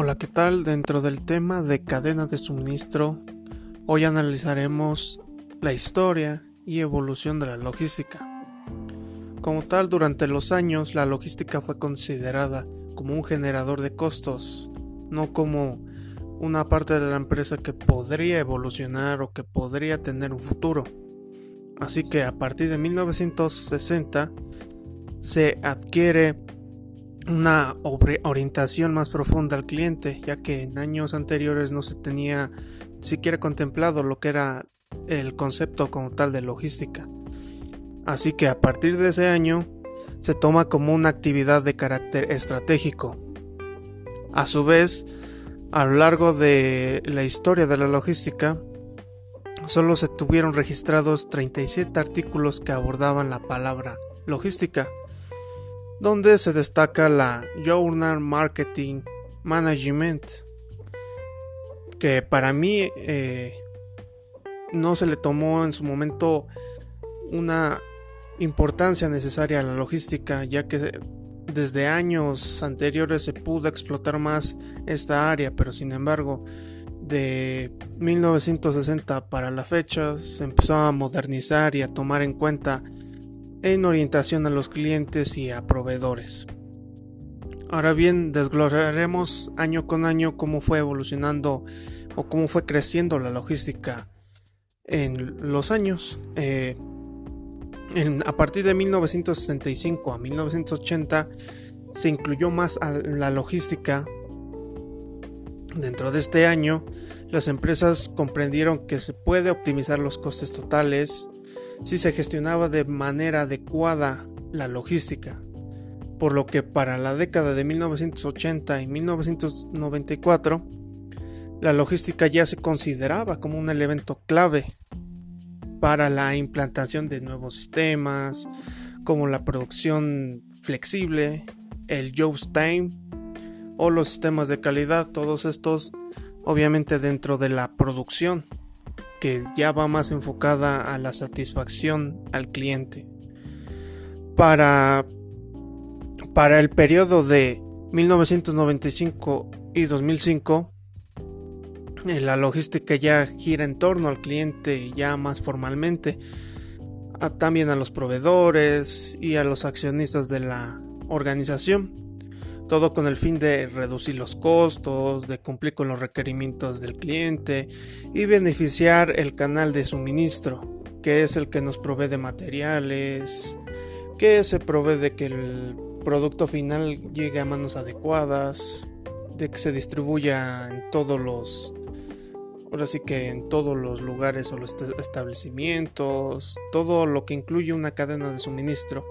Hola, ¿qué tal? Dentro del tema de cadena de suministro, hoy analizaremos la historia y evolución de la logística. Como tal, durante los años, la logística fue considerada como un generador de costos, no como una parte de la empresa que podría evolucionar o que podría tener un futuro. Así que a partir de 1960 se adquiere una orientación más profunda al cliente, ya que en años anteriores no se tenía siquiera contemplado lo que era el concepto como tal de logística. Así que a partir de ese año se toma como una actividad de carácter estratégico. A su vez, a lo largo de la historia de la logística, solo se tuvieron registrados 37 artículos que abordaban la palabra logística, donde se destaca la Journal Marketing Management, que para mí eh, no se le tomó en su momento una importancia necesaria a la logística, ya que desde años anteriores se pudo explotar más esta área, pero sin embargo, de 1960 para la fecha se empezó a modernizar y a tomar en cuenta en orientación a los clientes y a proveedores. Ahora bien, desglosaremos año con año cómo fue evolucionando o cómo fue creciendo la logística en los años. Eh, a partir de 1965 a 1980 se incluyó más a la logística. Dentro de este año, las empresas comprendieron que se puede optimizar los costes totales si se gestionaba de manera adecuada la logística, por lo que para la década de 1980 y 1994 la logística ya se consideraba como un elemento clave para la implantación de nuevos sistemas, como la producción flexible, el Just Time o los sistemas de calidad, todos estos obviamente dentro de la producción que ya va más enfocada a la satisfacción al cliente. Para, para el periodo de 1995 y 2005, eh, la logística ya gira en torno al cliente ya más formalmente, también a los proveedores y a los accionistas de la organización todo con el fin de reducir los costos, de cumplir con los requerimientos del cliente y beneficiar el canal de suministro, que es el que nos provee de materiales, que se provee de que el producto final llegue a manos adecuadas, de que se distribuya en todos los ahora sí que en todos los lugares o los establecimientos, todo lo que incluye una cadena de suministro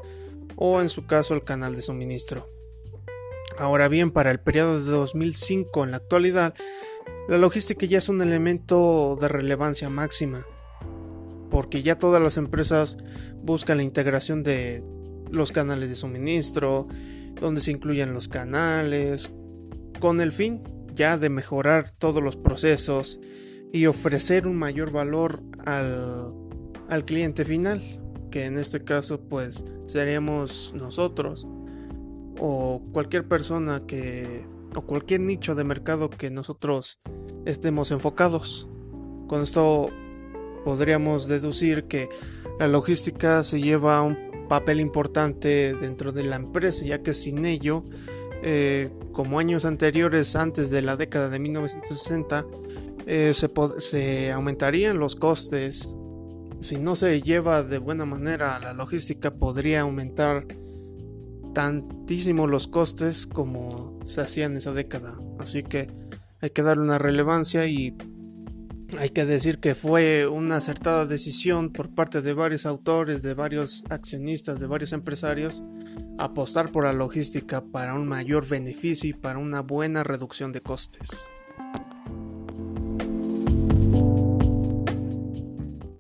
o en su caso el canal de suministro. Ahora bien, para el periodo de 2005 en la actualidad, la logística ya es un elemento de relevancia máxima, porque ya todas las empresas buscan la integración de los canales de suministro, donde se incluyen los canales, con el fin ya de mejorar todos los procesos y ofrecer un mayor valor al, al cliente final, que en este caso pues seríamos nosotros o cualquier persona que o cualquier nicho de mercado que nosotros estemos enfocados. Con esto podríamos deducir que la logística se lleva un papel importante dentro de la empresa, ya que sin ello, eh, como años anteriores, antes de la década de 1960, eh, se, se aumentarían los costes. Si no se lleva de buena manera la logística, podría aumentar tantísimos los costes como se hacían en esa década. Así que hay que darle una relevancia y hay que decir que fue una acertada decisión por parte de varios autores, de varios accionistas, de varios empresarios, apostar por la logística para un mayor beneficio y para una buena reducción de costes.